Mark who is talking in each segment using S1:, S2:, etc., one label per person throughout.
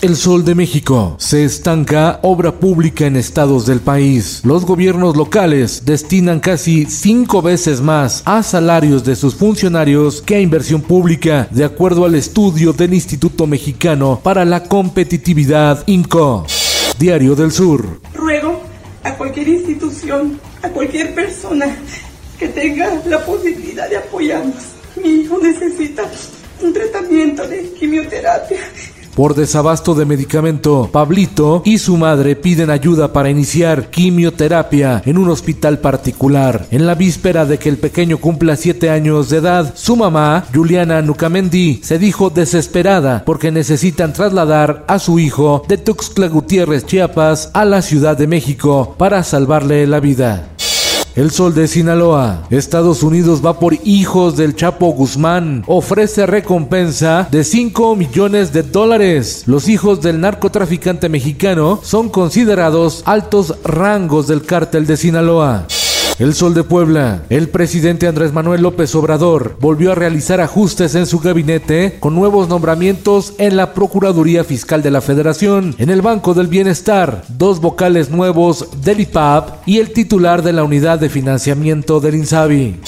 S1: El Sol de México. Se estanca obra pública en estados del país. Los gobiernos locales destinan casi cinco veces más a salarios de sus funcionarios que a inversión pública, de acuerdo al estudio del Instituto Mexicano para la Competitividad INCO. Diario del Sur.
S2: Ruego a cualquier institución, a cualquier persona que tenga la posibilidad de apoyarnos. Mi hijo necesita un tratamiento de quimioterapia.
S1: Por desabasto de medicamento, Pablito y su madre piden ayuda para iniciar quimioterapia en un hospital particular. En la víspera de que el pequeño cumpla 7 años de edad, su mamá, Juliana Nucamendi, se dijo desesperada porque necesitan trasladar a su hijo de Tuxtla Gutiérrez, Chiapas, a la Ciudad de México para salvarle la vida. El Sol de Sinaloa. Estados Unidos va por hijos del Chapo Guzmán. Ofrece recompensa de 5 millones de dólares. Los hijos del narcotraficante mexicano son considerados altos rangos del cártel de Sinaloa. El Sol de Puebla. El presidente Andrés Manuel López Obrador volvió a realizar ajustes en su gabinete con nuevos nombramientos en la Procuraduría Fiscal de la Federación, en el Banco del Bienestar, dos vocales nuevos del IPAP y el titular de la Unidad de Financiamiento del INSABI.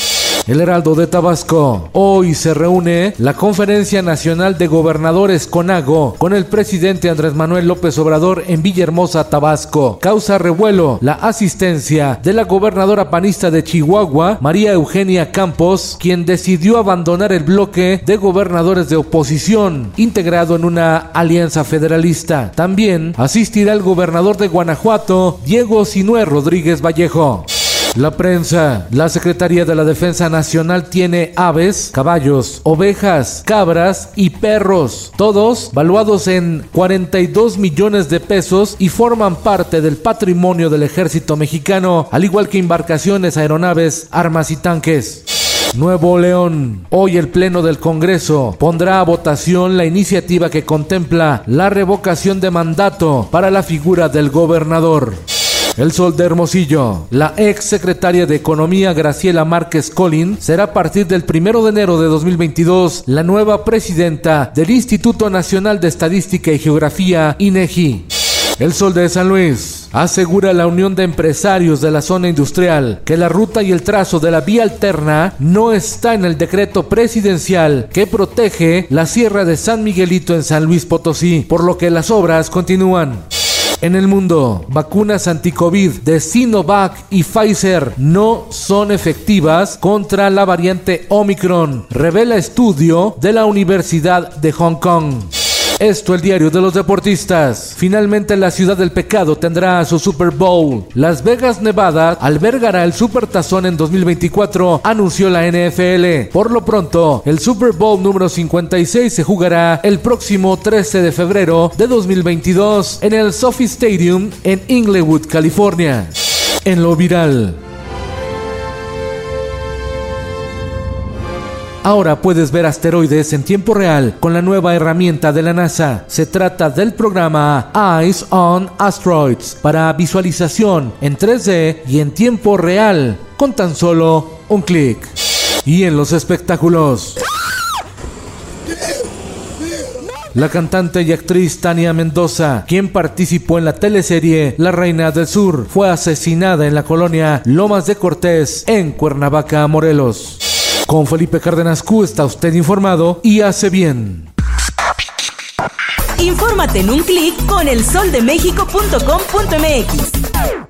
S1: El Heraldo de Tabasco. Hoy se reúne la Conferencia Nacional de Gobernadores CONAGO con el presidente Andrés Manuel López Obrador en Villahermosa, Tabasco. Causa revuelo la asistencia de la gobernadora panista de Chihuahua, María Eugenia Campos, quien decidió abandonar el bloque de gobernadores de oposición, integrado en una alianza federalista. También asistirá el gobernador de Guanajuato, Diego Sinué Rodríguez Vallejo. La prensa, la Secretaría de la Defensa Nacional tiene aves, caballos, ovejas, cabras y perros, todos valuados en 42 millones de pesos y forman parte del patrimonio del ejército mexicano, al igual que embarcaciones, aeronaves, armas y tanques. Nuevo León. Hoy el Pleno del Congreso pondrá a votación la iniciativa que contempla la revocación de mandato para la figura del gobernador. El Sol de Hermosillo. La ex secretaria de Economía Graciela Márquez Colín será a partir del primero de enero de 2022 la nueva presidenta del Instituto Nacional de Estadística y Geografía, INEGI. El Sol de San Luis. Asegura la Unión de Empresarios de la Zona Industrial que la ruta y el trazo de la vía alterna no está en el decreto presidencial que protege la Sierra de San Miguelito en San Luis Potosí, por lo que las obras continúan. En el mundo, vacunas anti-COVID de Sinovac y Pfizer no son efectivas contra la variante Omicron, revela estudio de la Universidad de Hong Kong. Esto el diario de los deportistas. Finalmente la ciudad del pecado tendrá su Super Bowl. Las Vegas, Nevada albergará el Super Tazón en 2024, anunció la NFL. Por lo pronto, el Super Bowl número 56 se jugará el próximo 13 de febrero de 2022 en el Sophie Stadium en Inglewood, California. En lo viral. Ahora puedes ver asteroides en tiempo real con la nueva herramienta de la NASA. Se trata del programa Eyes on Asteroids para visualización en 3D y en tiempo real con tan solo un clic. Y en los espectáculos. La cantante y actriz Tania Mendoza, quien participó en la teleserie La Reina del Sur, fue asesinada en la colonia Lomas de Cortés, en Cuernavaca, Morelos. Con Felipe Cárdenas Q está usted informado y hace bien.
S3: Infórmate en un clic con elsoldemexico.com.mx.